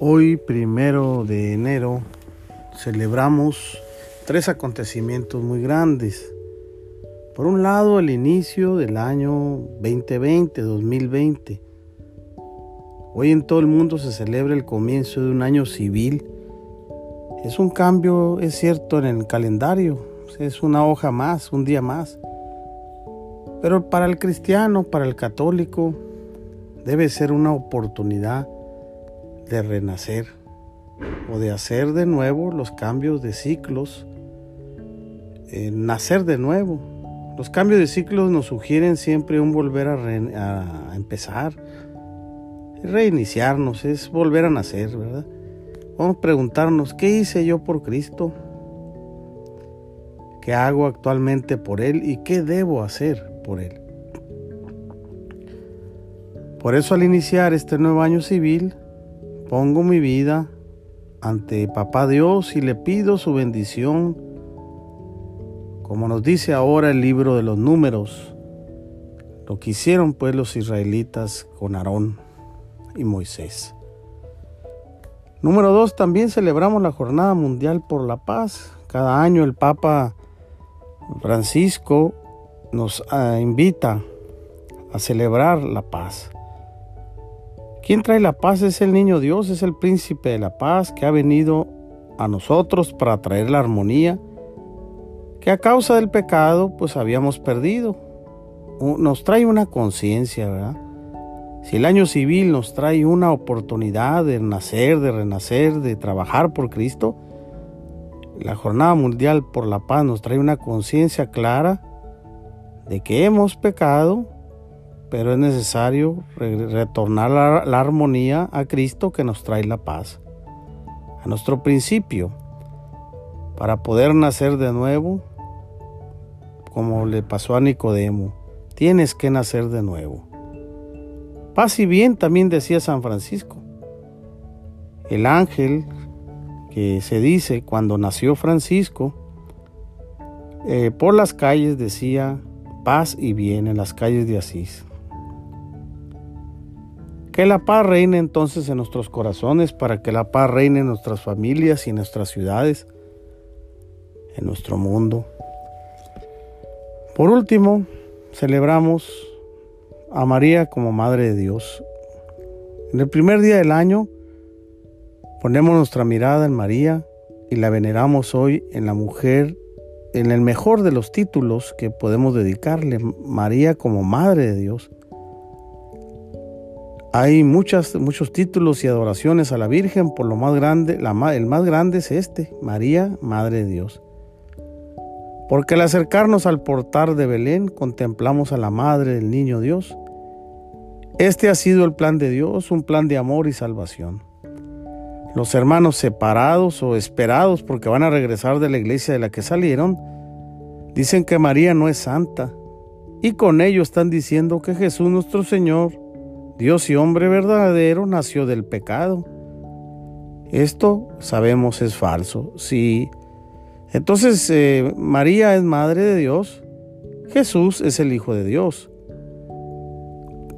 Hoy, primero de enero, celebramos tres acontecimientos muy grandes. Por un lado, el inicio del año 2020, 2020. Hoy en todo el mundo se celebra el comienzo de un año civil. Es un cambio, es cierto, en el calendario. Es una hoja más, un día más. Pero para el cristiano, para el católico, debe ser una oportunidad de renacer o de hacer de nuevo los cambios de ciclos, eh, nacer de nuevo. Los cambios de ciclos nos sugieren siempre un volver a, a empezar, reiniciarnos, es volver a nacer, ¿verdad? Vamos a preguntarnos, ¿qué hice yo por Cristo? ¿Qué hago actualmente por Él y qué debo hacer por Él? Por eso al iniciar este nuevo año civil, Pongo mi vida ante Papá Dios y le pido su bendición, como nos dice ahora el libro de los números, lo que hicieron pues los israelitas con Aarón y Moisés. Número dos, también celebramos la Jornada Mundial por la Paz. Cada año el Papa Francisco nos ah, invita a celebrar la paz. Quien trae la paz es el niño Dios, es el príncipe de la paz que ha venido a nosotros para traer la armonía que a causa del pecado pues habíamos perdido. Nos trae una conciencia, ¿verdad? Si el año civil nos trae una oportunidad de nacer, de renacer, de trabajar por Cristo, la Jornada Mundial por la Paz nos trae una conciencia clara de que hemos pecado pero es necesario retornar la, la, armonía a Cristo que nos trae la paz, a nuestro principio, para poder nacer de nuevo, como le pasó a Nicodemo, tienes que nacer de nuevo. Paz y bien también decía San Francisco. El ángel que se dice cuando nació Francisco, eh, por las calles decía paz y bien en las calles de Asís. Que la paz reine entonces en nuestros corazones, para que la paz reine en nuestras familias y en nuestras ciudades, en nuestro mundo. Por último, celebramos a María como Madre de Dios. En el primer día del año ponemos nuestra mirada en María y la veneramos hoy en la mujer, en el mejor de los títulos que podemos dedicarle, María como Madre de Dios. Hay muchas, muchos títulos y adoraciones a la Virgen, por lo más grande, el más grande es este, María, Madre de Dios. Porque al acercarnos al portal de Belén contemplamos a la Madre del Niño Dios. Este ha sido el plan de Dios, un plan de amor y salvación. Los hermanos separados o esperados porque van a regresar de la iglesia de la que salieron, dicen que María no es santa y con ello están diciendo que Jesús nuestro Señor Dios y hombre verdadero nació del pecado. Esto sabemos es falso. Sí. Entonces eh, María es madre de Dios, Jesús es el Hijo de Dios.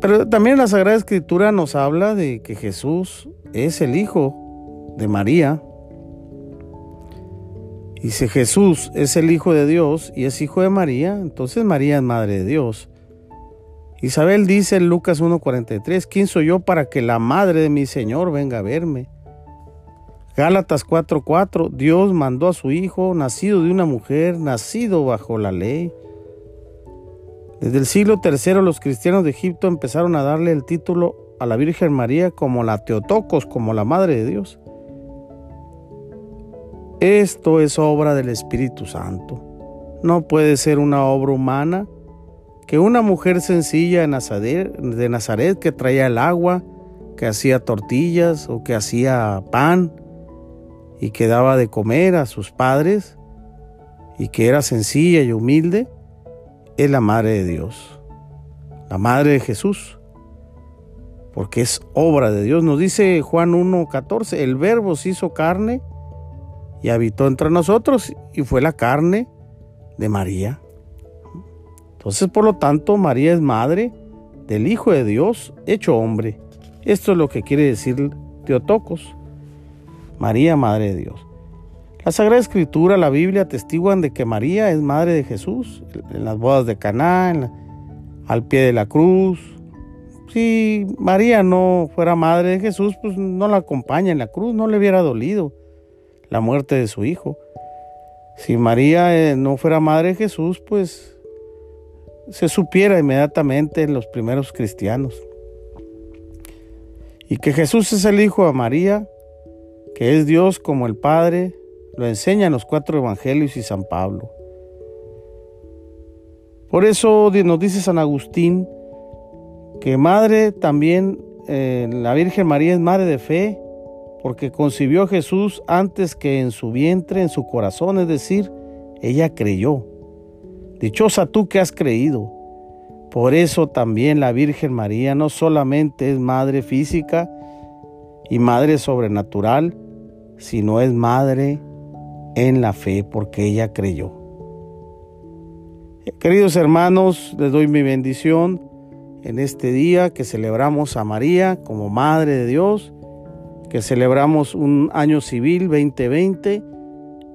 Pero también la Sagrada Escritura nos habla de que Jesús es el Hijo de María. Y si Jesús es el Hijo de Dios y es Hijo de María, entonces María es Madre de Dios. Isabel dice en Lucas 1:43, ¿quién soy yo para que la madre de mi Señor venga a verme? Gálatas 4:4, Dios mandó a su Hijo, nacido de una mujer, nacido bajo la ley. Desde el siglo III los cristianos de Egipto empezaron a darle el título a la Virgen María como la Teotocos, como la Madre de Dios. Esto es obra del Espíritu Santo. No puede ser una obra humana que una mujer sencilla de Nazaret, que traía el agua, que hacía tortillas o que hacía pan y que daba de comer a sus padres y que era sencilla y humilde, es la Madre de Dios, la Madre de Jesús, porque es obra de Dios. Nos dice Juan 1.14, el Verbo se hizo carne y habitó entre nosotros y fue la carne de María. Entonces, por lo tanto, María es madre del Hijo de Dios hecho hombre. Esto es lo que quiere decir Teotocos. María, Madre de Dios. La Sagrada Escritura, la Biblia atestiguan de que María es Madre de Jesús en las bodas de Caná, al pie de la cruz. Si María no fuera Madre de Jesús, pues no la acompaña en la cruz, no le hubiera dolido la muerte de su hijo. Si María eh, no fuera Madre de Jesús, pues se supiera inmediatamente en los primeros cristianos. Y que Jesús es el Hijo de María, que es Dios como el Padre, lo enseñan los cuatro evangelios y San Pablo. Por eso nos dice San Agustín que madre también, eh, la Virgen María es madre de fe, porque concibió a Jesús antes que en su vientre, en su corazón, es decir, ella creyó. Dichosa tú que has creído. Por eso también la Virgen María no solamente es madre física y madre sobrenatural, sino es madre en la fe porque ella creyó. Queridos hermanos, les doy mi bendición en este día que celebramos a María como Madre de Dios, que celebramos un año civil 2020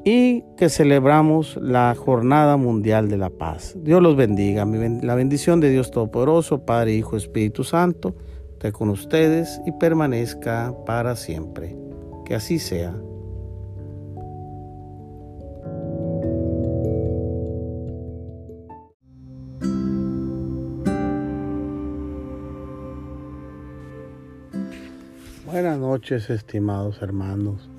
y que celebramos la Jornada Mundial de la Paz. Dios los bendiga. La bendición de Dios Todopoderoso, Padre, Hijo, Espíritu Santo, esté con ustedes y permanezca para siempre. Que así sea. Buenas noches, estimados hermanos.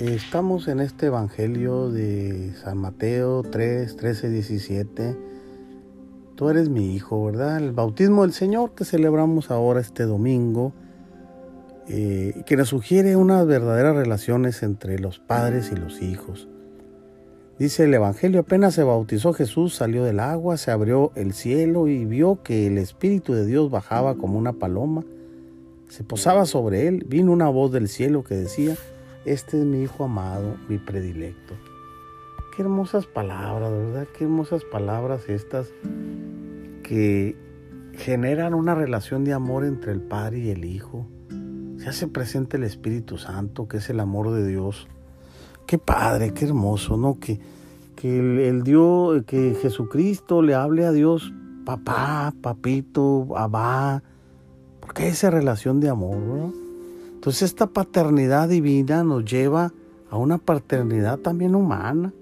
Estamos en este Evangelio de San Mateo 3, 13, 17. Tú eres mi hijo, ¿verdad? El bautismo del Señor que celebramos ahora este domingo, eh, que nos sugiere unas verdaderas relaciones entre los padres y los hijos. Dice el Evangelio, apenas se bautizó Jesús, salió del agua, se abrió el cielo y vio que el Espíritu de Dios bajaba como una paloma se posaba sobre él, vino una voz del cielo que decía, este es mi Hijo amado, mi predilecto. Qué hermosas palabras, ¿verdad? Qué hermosas palabras estas que generan una relación de amor entre el Padre y el Hijo. Se hace presente el Espíritu Santo, que es el amor de Dios. Qué padre, qué hermoso, ¿no? Que, que el, Dios, que Jesucristo le hable a Dios, papá, papito, abá, porque esa relación de amor, ¿no? Entonces esta paternidad divina nos lleva a una paternidad también humana,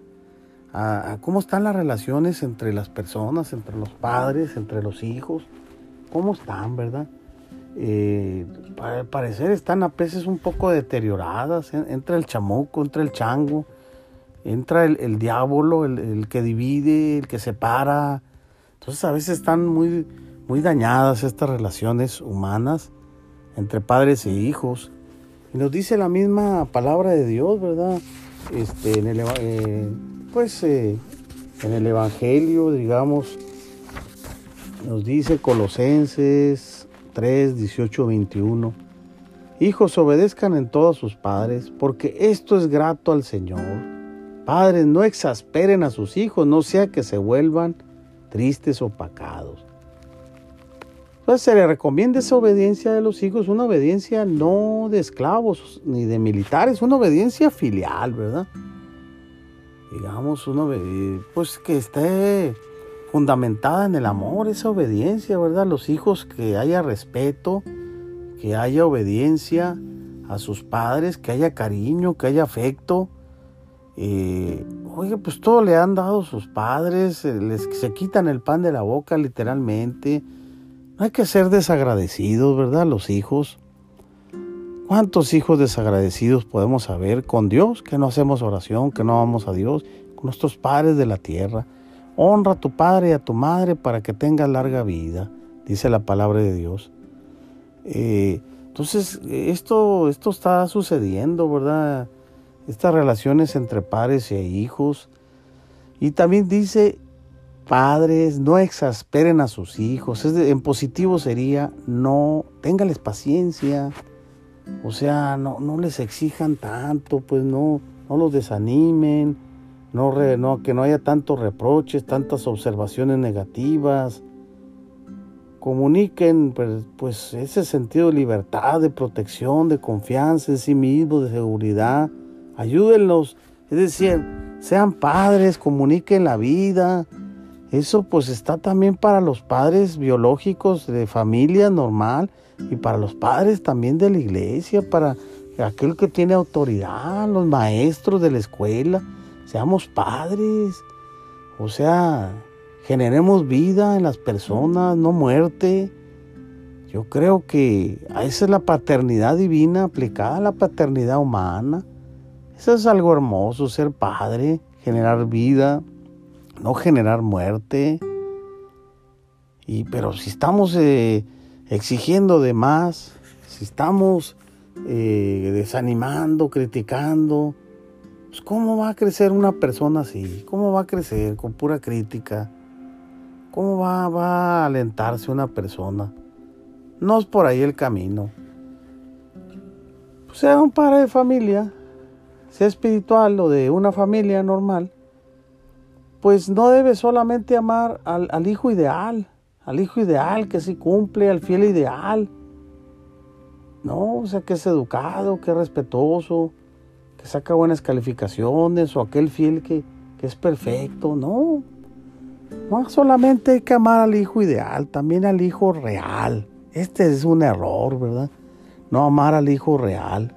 a, cómo están las relaciones entre las personas, entre los padres, entre los hijos, cómo están, ¿verdad? Eh, al parecer están a veces un poco deterioradas, entra el chamuco, entra el chango, entra el, diablo, el, el, que divide, el que separa. Entonces a veces están muy, muy dañadas estas relaciones humanas entre padres e hijos. Y nos dice la misma palabra de Dios, ¿verdad? Este, en el, eh, pues eh, en el Evangelio, digamos, nos dice Colosenses 3, 18, 21. Hijos, obedezcan en todos sus padres, porque esto es grato al Señor. Padres, no exasperen a sus hijos, no sea que se vuelvan tristes o pacados. Entonces se le recomienda esa obediencia de los hijos, una obediencia no de esclavos ni de militares, una obediencia filial, ¿verdad? Digamos, una pues que esté fundamentada en el amor, esa obediencia, ¿verdad? Los hijos que haya respeto, que haya obediencia a sus padres, que haya cariño, que haya afecto. Eh, oye, pues todo le han dado sus padres, les, se quitan el pan de la boca literalmente hay que ser desagradecidos, ¿verdad? Los hijos. ¿Cuántos hijos desagradecidos podemos haber con Dios? Que no hacemos oración, que no vamos a Dios, con nuestros padres de la tierra. Honra a tu padre y a tu madre para que tengas larga vida, dice la palabra de Dios. Eh, entonces, esto, esto está sucediendo, ¿verdad? Estas relaciones entre padres e hijos. Y también dice, Padres, no exasperen a sus hijos. en positivo sería, no, téngales paciencia. O sea, no, no les exijan tanto, pues no, no los desanimen. No, que no haya tantos reproches, tantas observaciones negativas. comuniquen pues, pues, ese sentido de libertad, de protección, de confianza en sí mismos, de seguridad. Ayúdenlos, es decir, sean padres, comuniquen la vida. Eso pues está también para los padres biológicos de familia normal y para los padres también de la iglesia, para aquel que tiene autoridad, los maestros de la escuela. Seamos padres. O sea, generemos vida en las personas, no muerte. Yo creo que esa es la paternidad divina aplicada a la paternidad humana. Eso es algo hermoso, ser padre, generar vida, no generar muerte. Y, pero si estamos eh, exigiendo de más, si estamos eh, desanimando, criticando, pues ¿cómo va a crecer una persona así? ¿Cómo va a crecer con pura crítica? ¿Cómo va, va a alentarse una persona? No es por ahí el camino. Pues sea un padre de familia, sea espiritual o de una familia normal, pues no debe solamente amar al, hijo ideal, al hijo ideal que sí cumple, al fiel ideal. No, o sea, que es educado, que es respetuoso, que saca buenas calificaciones, o aquel fiel que, que es perfecto. No, no solamente hay que amar al hijo ideal, también al hijo real. Este es un error, ¿verdad? No amar al hijo real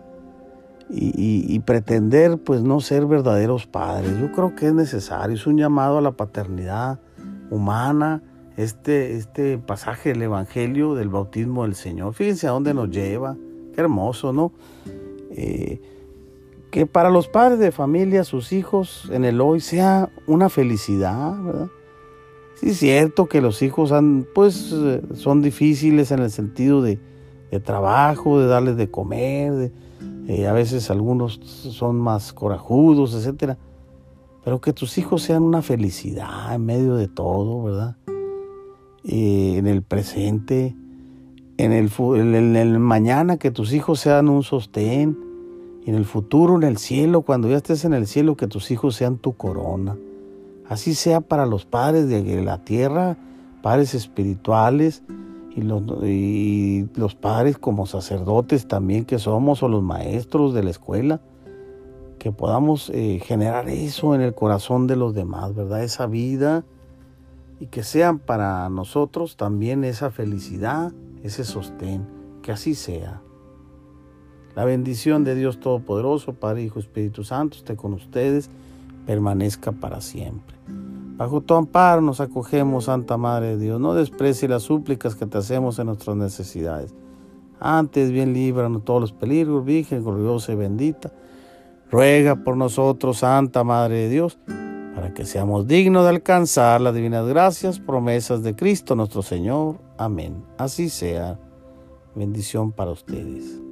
y, pretender pues no ser verdaderos padres. Yo creo que es necesario, es un llamado a la paternidad humana, este, este pasaje del Evangelio del bautismo del Señor. Fíjense a dónde nos lleva, qué hermoso, ¿no? Eh, que para los padres de familia, sus hijos en el hoy sea una felicidad, ¿verdad? Sí es cierto que los hijos han, pues, eh, son difíciles en el sentido de, trabajo, de darles de comer, eh, a veces algunos son más corajudos, etcétera. Pero que tus hijos sean una felicidad en medio de todo, ¿verdad? Eh, en el presente, en el, en el mañana, que tus hijos sean un sostén, y en el futuro, en el cielo, cuando ya estés en el cielo, que tus hijos sean tu corona. Así sea para los padres de la tierra, padres espirituales y los, padres como sacerdotes también que somos o los maestros de la escuela, que podamos eh, generar eso en el corazón de los demás, ¿verdad? Esa vida y que sean para nosotros también esa felicidad, ese sostén, que así sea. La bendición de Dios Todopoderoso, Padre, Hijo, Espíritu Santo, esté con ustedes permanezca para siempre. Bajo tu amparo nos acogemos, Santa Madre de Dios. No desprecie las súplicas que te hacemos en nuestras necesidades. Antes bien líbranos todos los peligros, Virgen gloriosa y bendita. Ruega por nosotros, Santa Madre de Dios, para que seamos dignos de alcanzar las divinas gracias, promesas de Cristo nuestro Señor. Amén. Así sea. Bendición para ustedes.